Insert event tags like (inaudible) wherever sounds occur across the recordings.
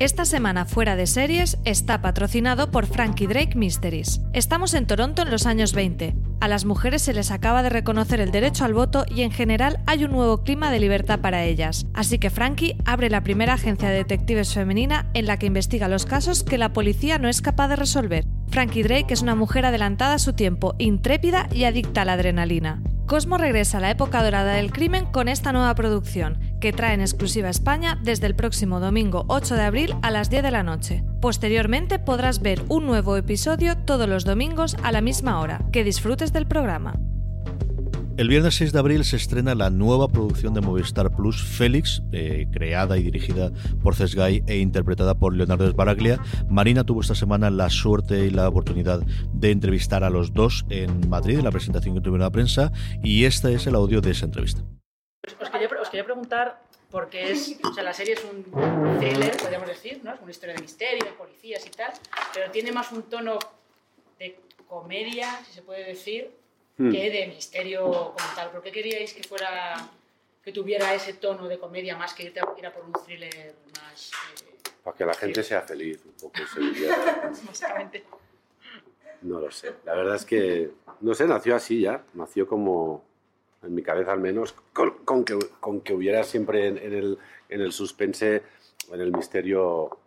Esta semana fuera de series está patrocinado por Frankie Drake Mysteries. Estamos en Toronto en los años 20. A las mujeres se les acaba de reconocer el derecho al voto y en general hay un nuevo clima de libertad para ellas. Así que Frankie abre la primera agencia de detectives femenina en la que investiga los casos que la policía no es capaz de resolver. Frankie Drake es una mujer adelantada a su tiempo, intrépida y adicta a la adrenalina. Cosmo regresa a la época dorada del crimen con esta nueva producción, que trae en exclusiva España desde el próximo domingo 8 de abril a las 10 de la noche. Posteriormente podrás ver un nuevo episodio todos los domingos a la misma hora. Que disfrutes del programa. El viernes 6 de abril se estrena la nueva producción de Movistar Plus, Félix, eh, creada y dirigida por Cesgay e interpretada por Leonardo Sbaraglia. Marina tuvo esta semana la suerte y la oportunidad de entrevistar a los dos en Madrid, en la presentación que tuvieron la prensa, y este es el audio de esa entrevista. Quería, preguntar, porque es, o sea, la serie es un thriller, podríamos decir, ¿no? Es una historia de misterio, de policías y tal, pero tiene más un tono de comedia, si se puede decir, Hmm. que de misterio como tal. ¿Por qué queríais que fuera que tuviera ese tono de comedia más que irte a, ir a por un thriller más eh, Para que la gente sea feliz, un poco. (laughs) básicamente? No lo sé. La verdad es que, no sé, nació así ya. Nació como, en mi cabeza al menos, con, con que, con que hubiera siempre en, en el, en el suspense, en el misterio.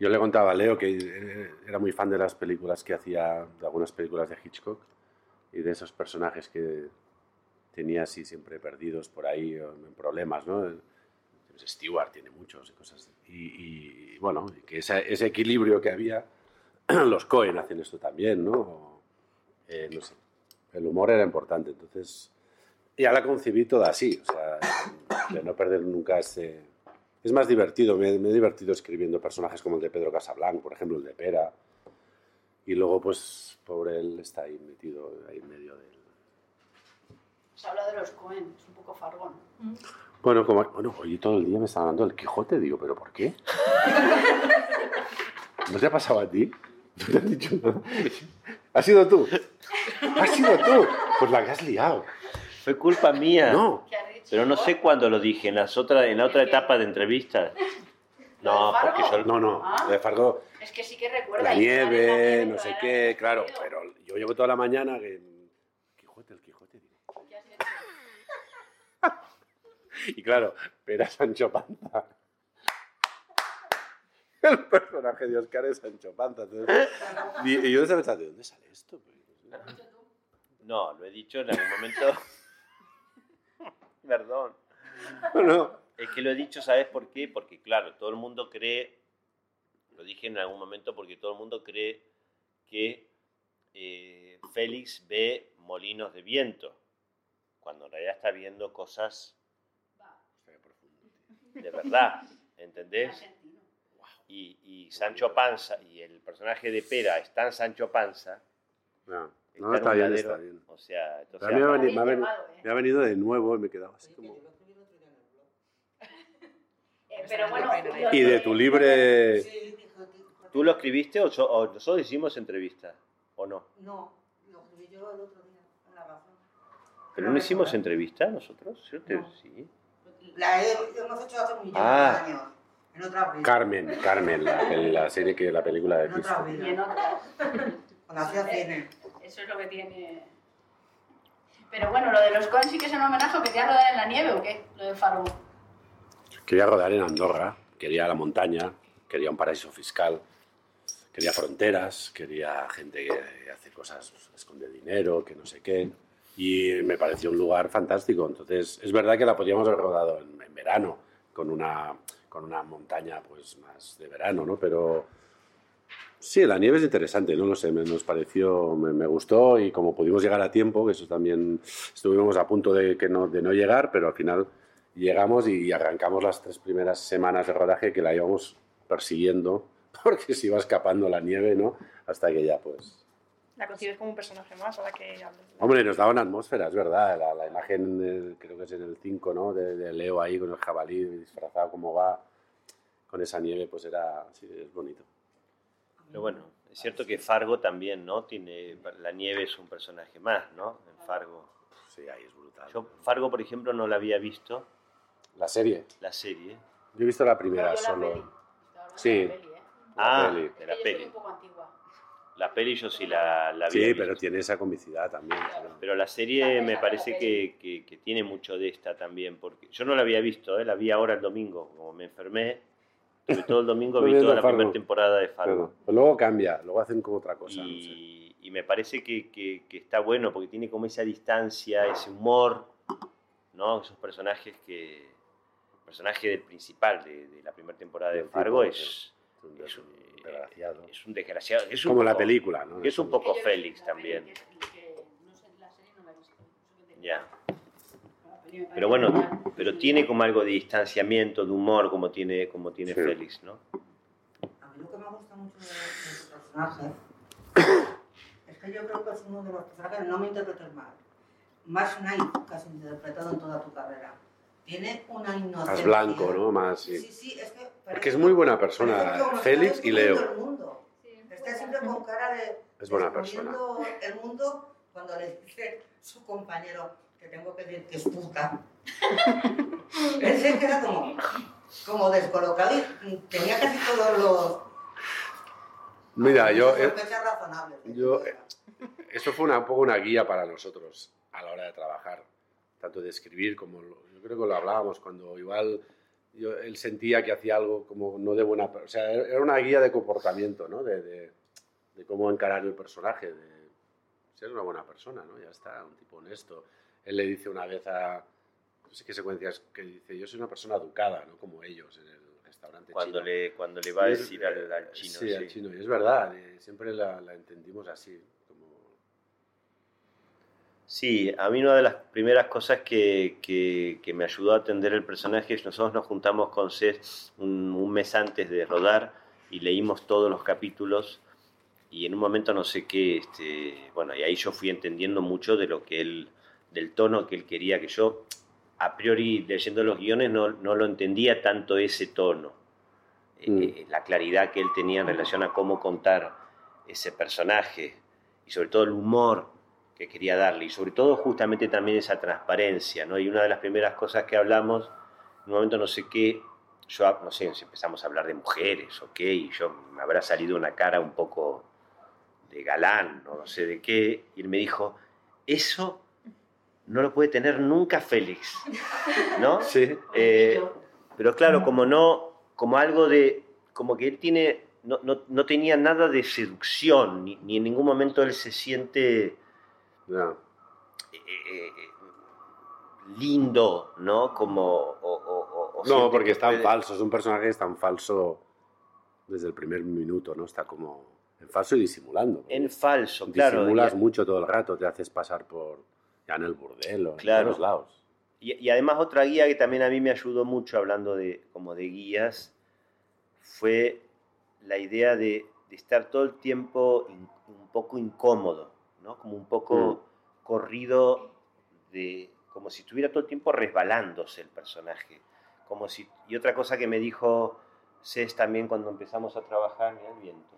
Yo le contaba a Leo que eh, era muy fan de las películas que hacía, de algunas películas de Hitchcock y de esos personajes que tenía así siempre perdidos por ahí en problemas, ¿no? Stewart tiene muchos y cosas. Y, y, bueno, que esa- ese equilibrio que había, (clears throat) los Cohen hacen esto también, ¿no? Eh, no sé. El humor era importante, entonces ya la concebí toda así, o sea, de no perder nunca ese... Es más divertido, me, me he divertido escribiendo personajes como el de Pedro Casablanc, por ejemplo, el de Pera, y luego, pues, pobre él está ahí metido ahí en medio del... Se habla de los Cohen, es un poco fargón. Bueno, como, bueno, hoy todo el día me está hablando del Quijote, digo, ¿pero por qué? ¿No te ha pasado a ti? ¿No te han dicho nada? ¿Has sido tú? ¿Has sido tú? Pues la que has liado. Fue culpa mía. No. Pero no sé cuándo lo dije, en, las otra, en la otra etapa de entrevistas. (laughs) No, porque yo... No, no, lo de Fargo, Es que sí que recuerda. la nieve, no pero sé qué, claro, pero yo llevo toda la mañana que... Quijote, el Quijote. (laughs) Y claro, Pera Sancho Panza. (laughs) El personaje de Oscar es Sancho Panza. Entonces, y, yo pensando, ¿de dónde sale esto? No, lo he dicho en algún momento. Perdón. (laughs) No, Es que lo he dicho, ¿sabes por qué? Porque, claro, todo el mundo cree, lo dije en algún momento, porque todo el mundo cree que eh, Félix ve molinos de viento, cuando en realidad está viendo cosas de verdad, ¿entendés? Y, y Sancho Panza, y el personaje de Pera es tan Sancho Panza, no, no, está bien, está bien. O sea, entonces... A mí me ha, venido, me ha Bien veni- llevado, ¿eh? me ha venido de nuevo y me he quedado así como... (laughs) Eh, pero bueno, lo Y de tu libre... ¿Tú lo escribiste o, so- o nosotros hicimos entrevista? ¿O no? No, lo escribí yo el otro día, en la razón. ¿Pero no hicimos entrevista nosotros? No. Sí. La he- hemos hecho hace un millón Ah. de años, en otra vida. Carmen, Carmen, la, la serie que la película de En otra Cristo. Y en vida. (laughs) Cuando hacía cine. Eso es lo que tiene. Pero bueno, lo de los Cohen sí que es un homenaje quería rodar en la nieve o qué? Lo de Fargo. Quería rodar en Andorra, quería la montaña, quería un paraíso fiscal, quería fronteras, quería gente que hace cosas, esconde dinero, que no sé qué. Y me pareció un lugar fantástico. Entonces, es verdad que la podríamos haber rodado en, en verano, con una, con una montaña pues más de verano, ¿no? Pero sí, la nieve es interesante, no lo sé, me, nos pareció, me, me gustó y como pudimos llegar a tiempo, que eso también estuvimos a punto de, que no, de no llegar, pero al final llegamos y arrancamos las tres primeras semanas de rodaje que la íbamos persiguiendo (laughs) porque se iba escapando la nieve, ¿no? Hasta que ya, pues... La concibes como un personaje más a la que hablas. Hombre, nos daba una atmósfera, es verdad. La, la imagen, creo que es en el 5, ¿no? De, de Leo ahí con el jabalí disfrazado como va, con esa nieve, pues era, sí, es bonito. Pero bueno, es cierto que Fargo también, ¿no? Tiene, la nieve es un personaje más, ¿no? En Fargo. Sí, ahí es brutal. Yo Fargo, por ejemplo, no la había visto, La serie. la serie. Yo he visto la primera solo. peli. Sí. la peli, ¿eh? Ah, peli. de Es la que yo soy peli. un poco antigua. La peli yo sí la, la había Sí, visto. pero tiene esa comicidad también. Pero la serie me parece que, que- que tiene mucho de esta también, porque yo no la había visto, ¿eh? la vi ahora el domingo, como me enfermé, tuve todo el domingo, (laughs) vi toda la Fargo. primera temporada de Fargo. Pero, pero luego cambia, luego hacen como otra cosa. no sé. y, y me parece que, que- que está bueno, porque tiene como esa distancia, ese humor, ¿no? Esos personajes que... El personaje del principal de, de la primera temporada de Fargo es, Es un, es un, desgraciado. es un desgraciado. Es un Como la poco- película, ¿no? Es un poco Félix la también. la la Ya. la Pero bueno, pero tiene como algo de distanciamiento, de humor, como tiene, como tiene Sí. Félix, ¿no? A mí lo que me gusta mucho de, su personaje es que yo creo que es uno de los personajes, no me interpretes mal, más naive que has interpretado en toda tu carrera. Tiene una inocencia. Más blanco, ¿no? Más, Sí, sí. sí, es que... Porque es muy buena persona, Félix y Leo. el mundo. Está siempre con cara de... Es buena descubriendo el mundo cuando le dice su compañero que tengo que decir que es puta. (laughs) Él se queda como, como descolocado y tenía casi todos los... Mira, yo, eh, yo, eh, eso fue una, un poco una guía para nosotros a la hora de trabajar, tanto de escribir como yo creo que lo hablábamos cuando igual yo- él sentía que hacía algo como no de buena, o sea, era una guía de comportamiento, ¿no? De, de- de cómo encarar el personaje, de ser una buena persona, ¿no? Ya está, un tipo honesto. Él le dice una vez a, no sé qué secuencias, que dice, yo soy una persona educada, ¿no? Como ellos en el restaurante Cuando chino. le, cuando le va a decir al, al chino. Sí, al chino. Y es verdad, eh, siempre la, la entendimos así. Como... Sí, a mí una de las primeras cosas que, que- que me ayudó a atender el personaje es nosotros nos juntamos con Cés un, un mes antes de rodar y leímos todos los capítulos y en un momento no sé qué, este, bueno, y ahí yo fui entendiendo mucho de lo que él, del tono que él quería, que yo a priori leyendo los guiones no, no lo entendía tanto ese tono, Eh, Mm. eh, la claridad que él tenía en relación a cómo contar ese personaje y sobre todo el humor que quería darle y sobre todo justamente también esa transparencia, ¿no? Y una de las primeras cosas que hablamos, en un momento no sé qué, yo no sé, si empezamos a hablar de mujeres, ok, y yo me habrá salido una cara un poco de galán, o no sé de qué, y él me dijo, eso no lo puede tener nunca Félix, ¿no? (laughs) Sí. Eh, pero claro, como no, como algo de, como que él tiene, no, no, no tenía nada de seducción, ni, ni en ningún momento él se siente Ya. eh, eh, lindo, ¿no? Como, o, o- o- o No, porque que es tan puede- falso, es un personaje que es tan falso desde el primer minuto, ¿no? Está como en falso y disimulando. En falso, claro. Disimulas mucho todo el rato, te haces pasar por ya en el burdelo, Claro. en todos lados. Y, y además otra guía que también a mí me ayudó mucho hablando de como de guías fue la idea de, de estar todo el tiempo in- un poco incómodo, ¿no? Como un poco corrido de como si estuviera todo el tiempo resbalándose el personaje. Como si y otra cosa que me dijo Cés también cuando empezamos a trabajar, mira el viento.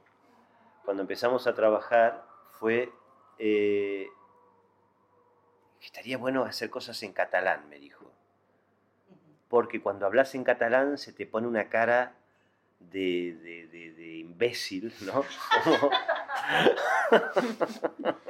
Cuando empezamos a trabajar fue eh, estaría bueno hacer cosas en catalán, me dijo. Porque cuando hablas en catalán se te pone una cara de, de- de- de imbécil, ¿no? Como- (laughs)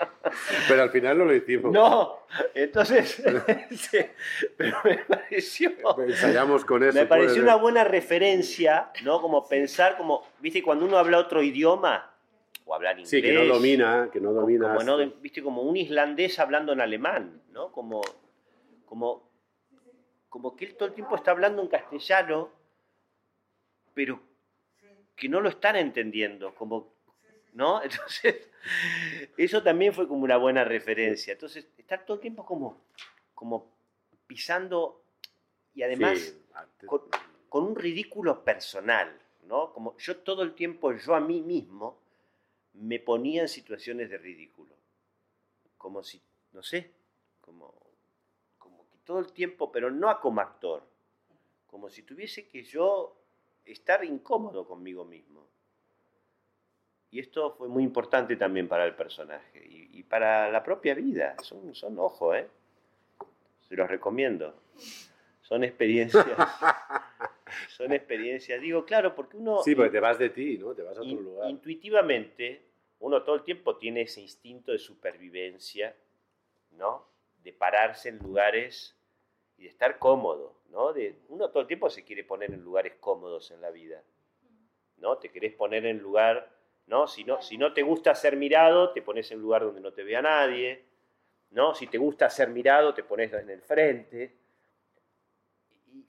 Pero al final no lo hicimos. no, entonces, (laughs) pero me pareció... Ensayamos con eso. Me pareció una buena referencia, ¿no? Como pensar, como, viste, cuando uno habla otro idioma, o hablar inglés. Sí, que no domina, que no domina. Como, no, este- viste, como un islandés hablando en alemán, ¿no? Como, como, como que él todo el tiempo está hablando en castellano, pero que no lo están entendiendo, como, ¿no? (laughs) Entonces, eso también fue como una buena referencia. Entonces, estar todo el tiempo como, como pisando y además Sí, con, con un ridículo personal, ¿no? Como yo todo el tiempo, yo a mí mismo, me ponía en situaciones de ridículo. Como si, no sé, como, que todo el tiempo, pero no como actor, como si tuviese que yo estar incómodo conmigo mismo. Y esto fue muy importante también para el personaje y, y para la propia vida. Son, son ojo, ¿eh? Se los recomiendo. Son experiencias. (laughs) son experiencias. Digo, claro, porque uno Sí, porque te vas de ti, ¿no? Te vas a otro in- lugar. intuitivamente, uno todo el tiempo tiene ese instinto de supervivencia, ¿no? De pararse en lugares y de estar cómodo, ¿no? De, uno todo el tiempo se quiere poner en lugares cómodos en la vida, ¿no? Te querés poner en lugar, ¿no? Si no, si no te gusta ser mirado, te pones en lugar donde no te vea nadie, ¿no? Si te gusta ser mirado, te pones en el frente.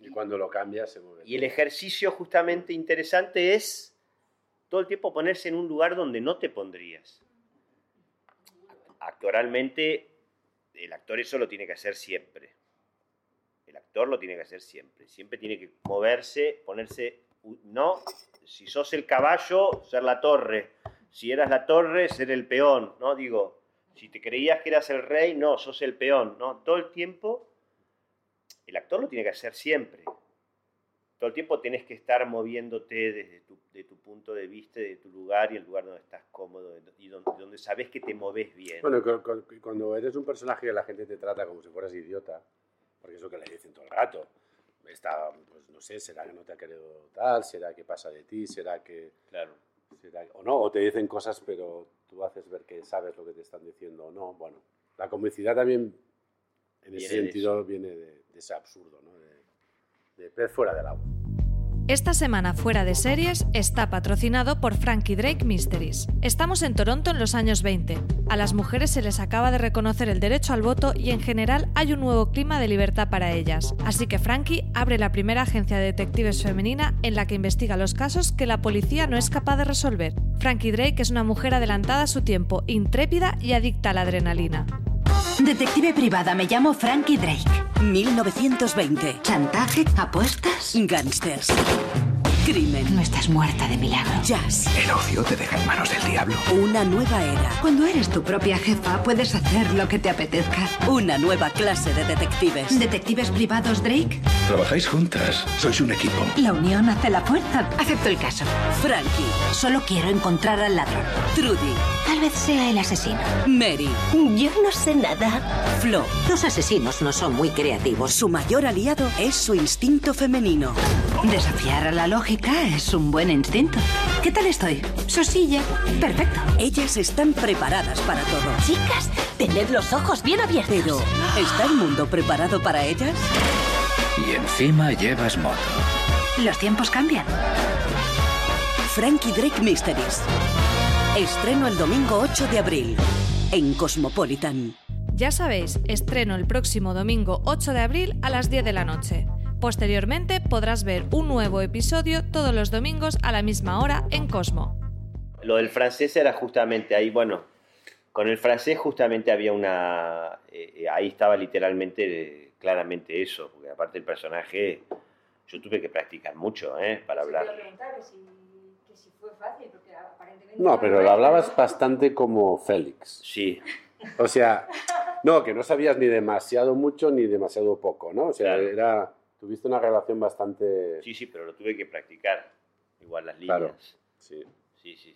Y cuando lo cambias se mueve. Y el ejercicio justamente interesante es todo el tiempo ponerse en un lugar donde no te pondrías. Actoralmente, el actor eso lo tiene que hacer siempre. El actor lo tiene que hacer siempre. Siempre tiene que moverse, ponerse, no, si sos el caballo, ser la torre. Si eras la torre, ser el peón, ¿no? Digo, si te creías que eras el rey, no, sos el peón, ¿no? Todo el tiempo, el actor lo tiene que hacer siempre todo el tiempo tenés que estar moviéndote desde tu, de tu punto de vista, de tu lugar y el lugar donde estás cómodo y donde, donde sabes que te moves bien. Bueno, cu- cu- cuando eres un personaje que la gente te trata como si fueras idiota, porque es lo que le dicen todo el rato. Está, pues no sé, será que no te ha querido tal, será que pasa de ti, será que. Claro. será- o no, o te dicen cosas, pero tú haces ver que sabes lo que te están diciendo o no. Bueno, la comicidad también, en ese Viene de sentido, viene de ese absurdo, ¿no? De, pez fuera del agua. Esta semana fuera de series está patrocinado por Frankie Drake Mysteries. Estamos en Toronto en los años 20. A las mujeres se les acaba de reconocer el derecho al voto y en general hay un nuevo clima de libertad para ellas. Así que Frankie abre la primera agencia de detectives femenina en la que investiga los casos que la policía no es capaz de resolver. Frankie Drake es una mujer adelantada a su tiempo, intrépida y adicta a la adrenalina. Detective privada, me llamo Frankie Drake. 1920. ¿Chantaje? ¿Apuestas? Gangsters. Crimen. No estás muerta de milagro. Jazz. El ocio te deja en manos del diablo. Una nueva era. Cuando eres tu propia jefa, puedes hacer lo que te apetezca. Una nueva clase de detectives. ¿Detectives privados, Drake? Trabajáis juntas. Sois un equipo. La unión hace la fuerza. Acepto el caso. Frankie. Solo quiero encontrar al ladrón. Trudy. Tal vez sea el asesino. Mary. Yo no sé nada. Flo. Los asesinos no son muy creativos. Su mayor aliado es su instinto femenino. Desafiar a la lógica es un buen instinto. ¿Qué tal estoy? Sosilla. Perfecto. Ellas están preparadas para todo. Chicas, tened los ojos bien abiertos. Pero, ¿está el mundo preparado para ellas? Y encima llevas moto. Los tiempos cambian. Frankie Drake Mysteries. Estreno el domingo 8 de abril en Cosmopolitan. Ya sabéis, estreno el próximo domingo 8 de abril a las 10 de la noche. Posteriormente podrás ver un nuevo episodio todos los domingos a la misma hora en Cosmo. Lo del francés era justamente ahí, bueno, con el francés justamente había una... eh, ahí estaba literalmente, eh, claramente eso, porque aparte el personaje, yo tuve que practicar mucho, ¿eh? Para hablar. Te iba a preguntar que si, que si fue fácil. No, pero lo hablabas bastante como Félix. Sí. O sea, no, que no sabías ni demasiado mucho ni demasiado poco, ¿no? O sea, Claro. era. Tuviste una relación bastante. Sí, sí, pero lo tuve que practicar. Igual las líneas. Claro. Sí. Sí, sí.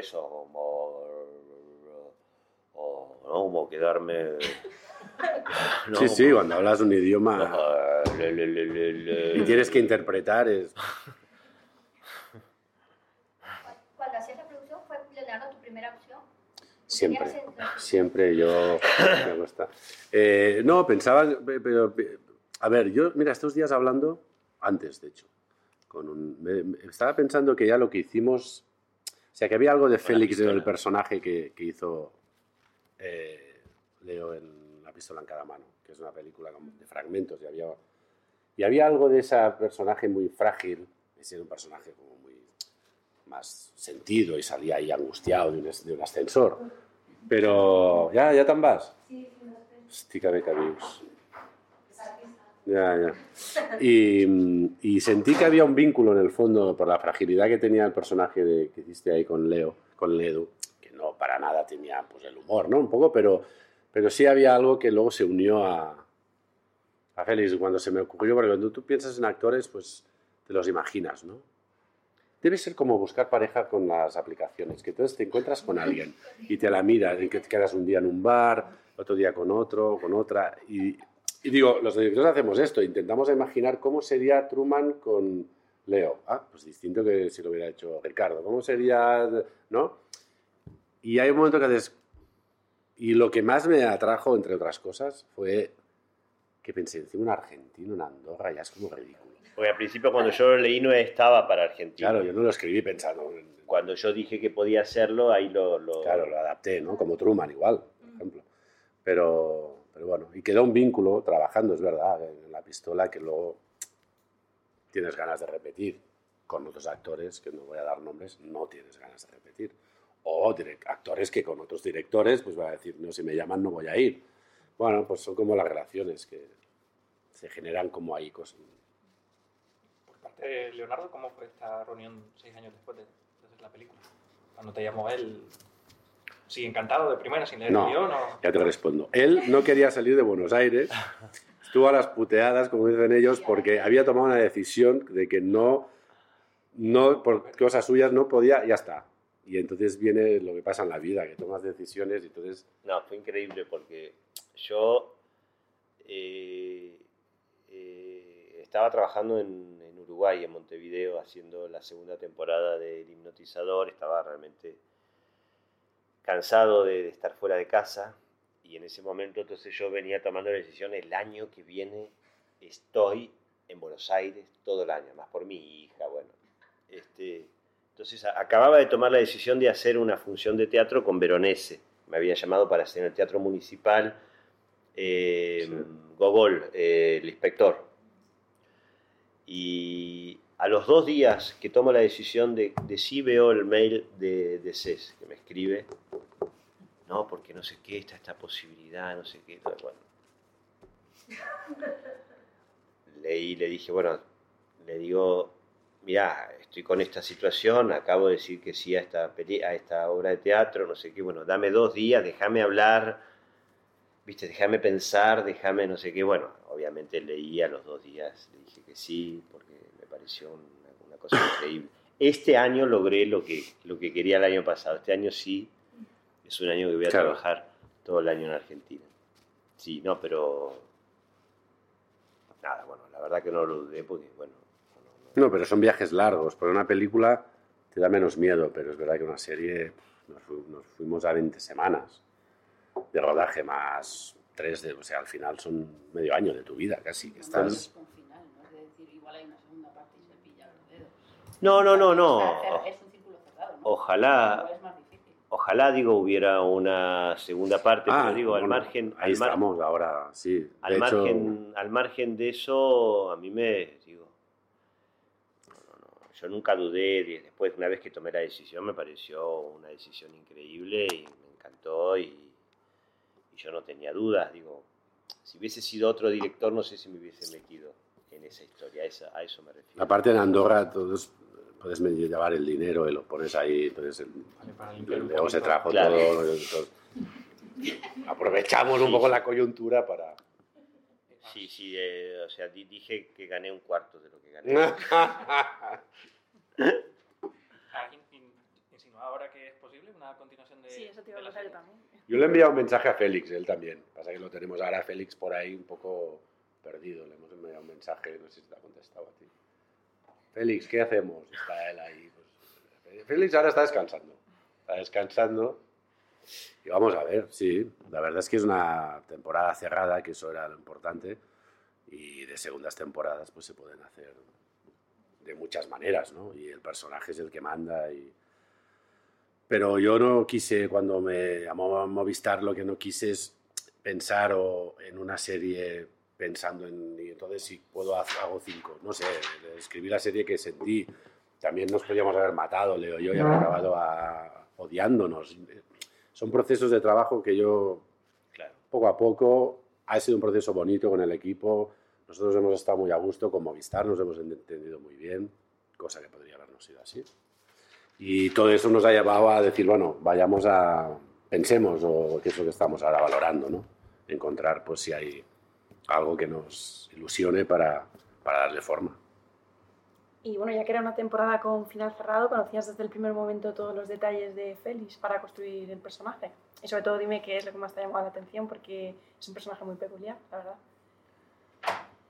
Eso, como... o, ¿no? como quedarme... (laughs) ¿no? Sí, sí, cuando hablas un idioma Le, le, le, le, le. y tienes que interpretar es. (laughs) Cuando hacías la producción, ¿fue Leonardo tu primera opción? Siempre, siempre yo me gusta. Eh, no, pensaba, pe- pero pe- A ver, yo, mira, estos días hablando, antes de hecho, con un, me- me- estaba pensando que ya lo que hicimos, o sea, que había algo de Félix en el personaje que, que hizo eh, Leo en La pistola en cada mano, que es una película de fragmentos, y había, y había algo de ese personaje muy frágil, ese era un personaje como muy más sentido y salía ahí angustiado de un, de un ascensor. Pero, ¿ya, ya tan vas? Hòstia, que cabius. Ya, ya. Y, y sentí que había un vínculo en el fondo por la fragilidad que tenía el personaje de, que hiciste ahí con Leo, con Ledu, que no para nada tenía pues, el humor, ¿no? Un poco, pero, pero sí había algo que luego se unió a, a Félix cuando se me ocurrió, porque cuando tú piensas en actores, pues te los imaginas, ¿no? Debe ser como buscar pareja con las aplicaciones, que entonces te encuentras con alguien y te la miras y que te quedas un día en un bar, otro día con otro, con otra. Y, y digo, los directores hacemos esto, intentamos imaginar cómo sería Truman con Leo. Ah, pues distinto que si lo hubiera hecho Ricardo. ¿Cómo sería, no? Y hay un momento que haces... Y lo que más me atrajo, entre otras cosas, fue que pensé, encima un argentino en Andorra ya es como ridículo. Porque al principio cuando yo lo leí no estaba para Argentina. Claro, yo no lo escribí pensando en... Cuando yo dije que podía hacerlo, ahí lo... lo- Claro, lo adapté, ¿no? Como Truman igual, por ejemplo. Pero, pero bueno, y quedó un vínculo trabajando, es verdad, en la pistola que luego tienes ganas de repetir con otros actores, que no voy a dar nombres, no tienes ganas de repetir. O actores que con otros directores, pues va a decir, no, si me llaman no voy a ir. Bueno, pues son como las relaciones que se generan como ahí cosas. Eh, Leonardo, ¿cómo fue esta reunión seis años después de, de hacer la película? Cuando te llamó él, sí, encantado de primera, sin leer el No, guion, o... ya te respondo. Él no quería salir de Buenos Aires, (laughs) estuvo a las puteadas, como dicen ellos, porque había tomado una decisión de que no, no por cosas suyas no podía, ya está. Y entonces viene lo que pasa en la vida, que tomas decisiones y entonces... No, fue increíble porque yo eh, eh, estaba trabajando en, en Uruguay, en Montevideo, haciendo la segunda temporada del Hipnotizador. Estaba realmente cansado de, de estar fuera de casa y en ese momento entonces yo venía tomando la decisión, el año que viene estoy en Buenos Aires todo el año, más por mi hija, bueno. Este, entonces a- acababa de tomar la decisión de hacer una función de teatro con Veronese. Me había llamado para hacer en el Teatro Municipal eh, Gogol, eh, el inspector. Y a los dos días que tomo la decisión de, sí veo el mail de, de que me escribe, no, porque no sé qué, está esta posibilidad, no sé qué, bueno. Leí, le dije, bueno, le digo, mira, estoy con esta situación, acabo de decir que sí a esta, peli- a esta obra de teatro, no sé qué, bueno, dame dos días, déjame hablar, viste, déjame pensar, déjame no sé qué, bueno, obviamente leí a los dos días, le dije que sí, porque pareció una, una cosa increíble. Este año logré lo que, lo que quería el año pasado, este año sí, es un año que voy a Claro. trabajar todo el año en Argentina. Sí, no, pero... Nada, bueno, la verdad que no lo dudé porque, bueno, No, pero son viajes largos, porque una película te da menos miedo, pero es verdad que una serie nos, fu- nos fuimos a 20 semanas de rodaje más tres de, o sea, al final son medio año de tu vida casi, que estás... Con final, ¿no? Es decir, igual hay una segunda parte y se pilla los dedos. No, no, no, no. Está cer- Es un círculo cerrado, ¿no? Ojalá, Igual es más difícil. ojalá digo hubiera una segunda parte, Ah, pero digo, al margen, Ahí al, mar- estamos ahora, sí. De al hecho, margen, al margen de eso, a mí me digo, no, no, no, yo nunca dudé, de- después una vez que tomé la decisión me pareció una decisión increíble y me encantó y, y yo no tenía dudas, digo, si hubiese sido otro director no sé si me hubiese metido en esa historia, a eso me refiero. Aparte en Andorra todos puedes llevar el dinero y lo pones ahí, entonces el, el Leo se trajo Claro. todo. entonces, aprovechamos un poco la coyuntura para... Sí, sí, eh, o sea, di- dije que gané un cuarto de lo que gané. (laughs) ¿Alguien in- insinúa ahora que es posible una continuación de, Sí, eso te iba a preguntar yo también. Yo le he enviado un mensaje a Félix, él también. Pasa que lo tenemos ahora a Félix por ahí un poco perdido. Le hemos enviado un mensaje, no sé si te ha contestado a ti. Félix, ¿qué hacemos? Está él ahí. pues, Félix ahora está descansando. Está descansando. Y vamos a ver, sí. La verdad es que es una temporada cerrada, que eso era lo importante. Y de segundas temporadas pues se pueden hacer de muchas maneras, ¿no? Y el personaje es el que manda. Pero yo no quise, cuando me llamó a Movistar, lo que no quise es pensar en una serie pensando en... Y entonces si puedo hago cinco. No sé, escribí la serie que sentí. También nos podríamos haber matado, Leo y yo, y haber acabado a- odiándonos. Son procesos de trabajo que yo, poco a poco, ha sido un proceso bonito con el equipo. Nosotros hemos estado muy a gusto con Movistar, nos hemos entendido muy bien, cosa que podría habernos sido así. Y todo eso nos ha llevado a decir, bueno, vayamos a, pensemos, o qué es lo que estamos ahora valorando, ¿no? Encontrar, pues, si hay algo que nos ilusione para, para darle forma. Y bueno, ya que era una temporada con final cerrado, conocías desde el primer momento todos los detalles de Félix para construir el personaje. Y sobre todo dime qué es lo que más te ha llamado la atención, porque es un personaje muy peculiar, la verdad.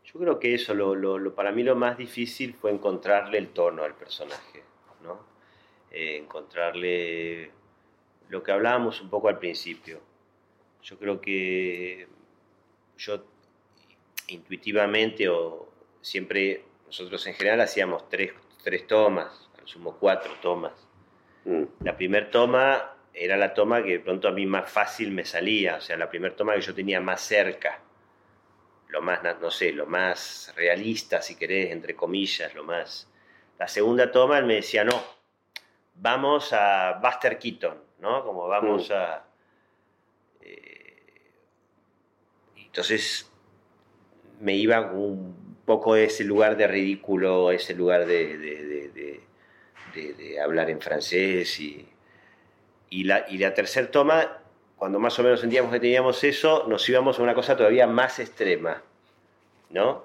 Yo creo que eso, lo, lo- lo- para mí lo más difícil fue encontrarle el tono al personaje, ¿no? Eh, encontrarle lo que hablábamos un poco al principio. Yo creo que yo intuitivamente o siempre, nosotros en general hacíamos tres, tres tomas, al sumo cuatro tomas. La primera toma era la toma que de pronto a mí más fácil me salía, o sea, la primera toma que yo tenía más cerca lo más, no sé, lo más realista, si querés, entre comillas, lo más... La segunda toma él me decía, no, vamos a Buster Keaton, ¿no? Como vamos Mm. a... eh, entonces me iba un poco a ese lugar de ridículo, ese lugar de, de- de- de- de- de hablar en francés y, y la, y la tercera toma, cuando más o menos sentíamos que teníamos eso, nos íbamos a una cosa todavía más extrema, ¿no?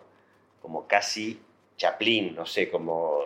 Como casi Chaplin, no sé, como...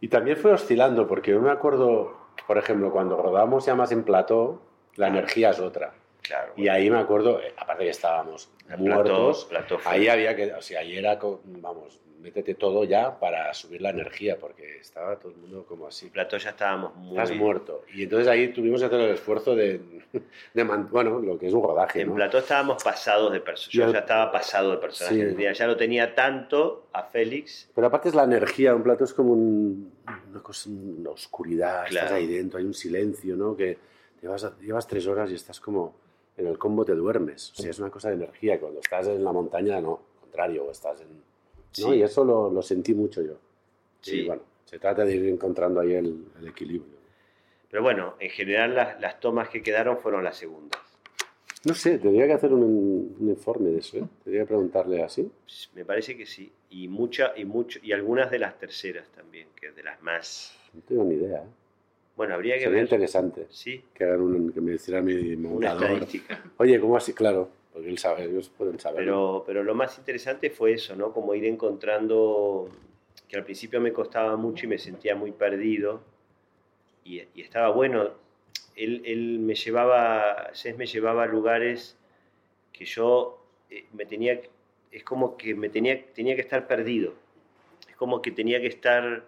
Y también fue oscilando, porque yo me acuerdo, por ejemplo, cuando rodamos ya más en plató, la energía es otra. Claro. Y ahí me acuerdo, eh, aparte que estábamos muertos, plató fue- ahí había que, o sea, ahí era, vamos, métete todo ya para subir la energía, porque estaba todo el mundo como así. plató ya estábamos muy... Estás muerto. Y entonces ahí tuvimos que hacer el esfuerzo de, (laughs) de bueno, lo que es un rodaje, En ¿no? plató estábamos pasados de personaje. Yo Ya- ya estaba pasado de personaje. Sí. Ya, lo tenía tanto a Félix. Pero aparte es la energía, un plato es como un- una cosa, una oscuridad, estás Claro. ahí dentro, hay un silencio, ¿no? Que llevas, llevas tres horas y estás como en el combo te duermes. O sea, es una cosa de energía. Cuando estás en la montaña, no, al contrario, o estás en... ¿no? Sí. Y eso lo, lo sentí mucho yo. Sí, Sí. bueno, se trata de ir encontrando ahí el, el equilibrio. Pero bueno, en general las, las tomas que quedaron fueron las segundas. No sé, tendría que hacer un, un informe de eso, ¿eh? Tendría que preguntarle así. Me parece que sí. Y, mucha, y, mucho, y algunas de las terceras también, que es de las más... No tengo ni idea, ¿eh? Bueno, habría que Sería ver. interesante. Sí. Que, hagan un- que me hiciera mi montador. estadística. Oye, ¿cómo así? Claro, porque él sabe, ellos pueden saber. Pero, pero lo más interesante fue eso, ¿no? Como ir encontrando, que al principio me costaba mucho y me sentía muy perdido. Y, y estaba bueno. Él, él me llevaba, Cés me llevaba a lugares que yo eh, me tenía, es como que me tenía, tenía que estar perdido. Es como que tenía que estar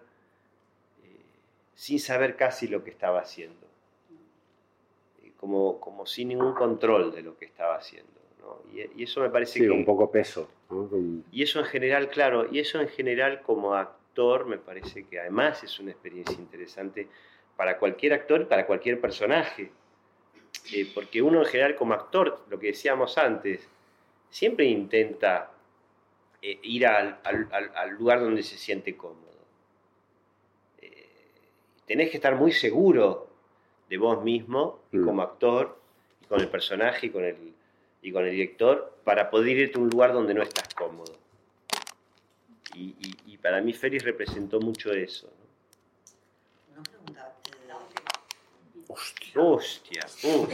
sin saber casi lo que estaba haciendo. Eh, Como, como sin ningún control de lo que estaba haciendo. ¿no? Y, y eso me parece Sí, que... un poco peso. Y eso en general, claro, y eso en general como actor me parece que además es una experiencia interesante para cualquier actor y para cualquier personaje. Eh, porque uno en general como actor, lo que decíamos antes, siempre intenta eh, ir al- al lugar donde se siente cómodo. Tenés que estar muy seguro de vos mismo y Mm. como actor y con el personaje y con el, y con el director para poder irte a un lugar donde no estás cómodo. Y, y- y para mí Félix representó mucho eso. ¿no? Hostia, hostia. uh,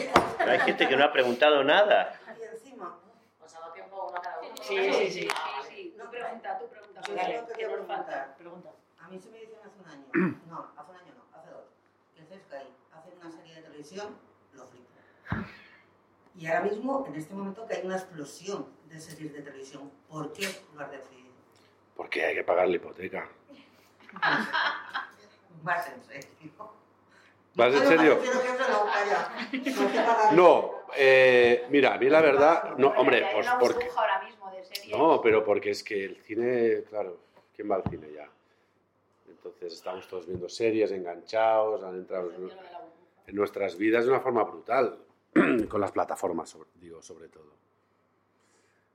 hay gente que no ha preguntado nada. Y encima, Pasaba tiempo uno a cada uno. Sí, sí, sí. sí. No pregunta, tú pregunta. yo quiero nos falta. preguntar. Pregunta. A mí se me dicen hace un año, (clears throat) no, no, que Cesca hace una serie de televisión, lo flipo. Y ahora mismo, en este momento, que hay una explosión de series de televisión. ¿Por qué lo has decidido? Porque hay que pagar la hipoteca. (laughs) Más en serio. ¿Vas en serio? no, eh, mira, a mí la verdad, no, hombre, pues porque... No, pero porque es que el cine, claro, ¿quién va al cine ya? Entonces estamos todos viendo series, enganchados, han entrado en, en nuestras vidas de una forma brutal, (clears throat) con las plataformas, sobre- digo, sobre todo.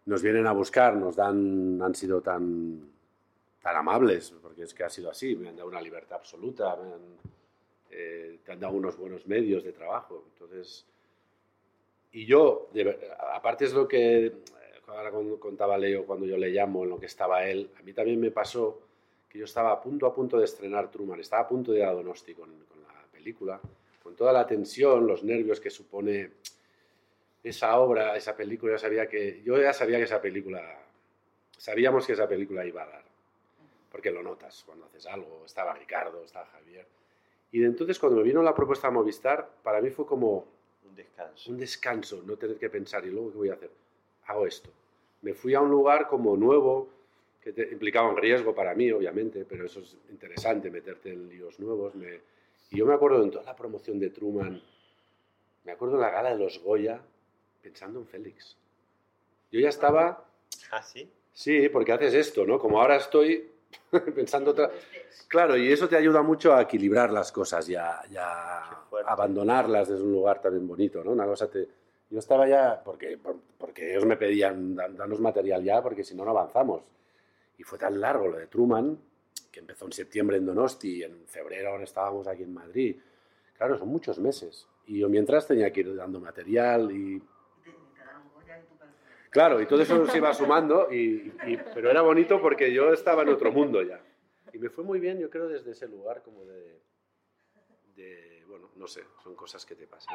Nos vienen a buscar, nos dan, han sido tan, tan amables, porque es que ha sido así, me han dado una libertad absoluta, me han, eh, te han dado unos buenos medios de trabajo. Entonces, y yo, de aparte es lo que eh, ahora con- contaba Leo cuando yo le llamo, en lo que estaba él, a mí también me pasó que yo estaba a punto, a punto de estrenar Truman, estaba a punto de ir a Donosti con, con la película, con toda la tensión, los nervios que supone esa obra, esa película, yo sabía que, yo ya sabía que esa película, sabíamos que esa película iba a dar, porque lo notas cuando haces algo, estaba Ricardo, estaba Javier, y de entonces cuando me vino la propuesta de Movistar, para mí fue como Un descanso. un descanso, no tener que pensar, ¿y luego qué voy a hacer? Hago esto. Me fui a un lugar como nuevo, que te- implicaba un riesgo para mí, obviamente, pero eso es interesante, meterte en líos nuevos. me- y yo me acuerdo en toda la promoción de Truman, me acuerdo en la gala de los Goya, pensando en Félix. Yo ya estaba, ¿Ah, sí? sí, porque haces esto, ¿no? Como ahora estoy (laughs) pensando otra... Claro, y eso te ayuda mucho a equilibrar las cosas y a, y a abandonarlas desde un lugar también bonito, ¿no? Una cosa te... Yo estaba ya, porque, por- porque ellos me pedían, "Dan- danos material ya, porque si no, no avanzamos. Y fue tan largo lo de Truman, que empezó en septiembre en Donosti y en febrero ahora estábamos aquí en Madrid. Claro, son muchos meses. Y yo mientras tenía que ir dando material y... Claro, y todo eso se iba sumando, y, y- pero era bonito porque yo estaba en otro mundo ya. Y me fue muy bien, yo creo, desde ese lugar como de, de bueno, no sé, son cosas que te pasan.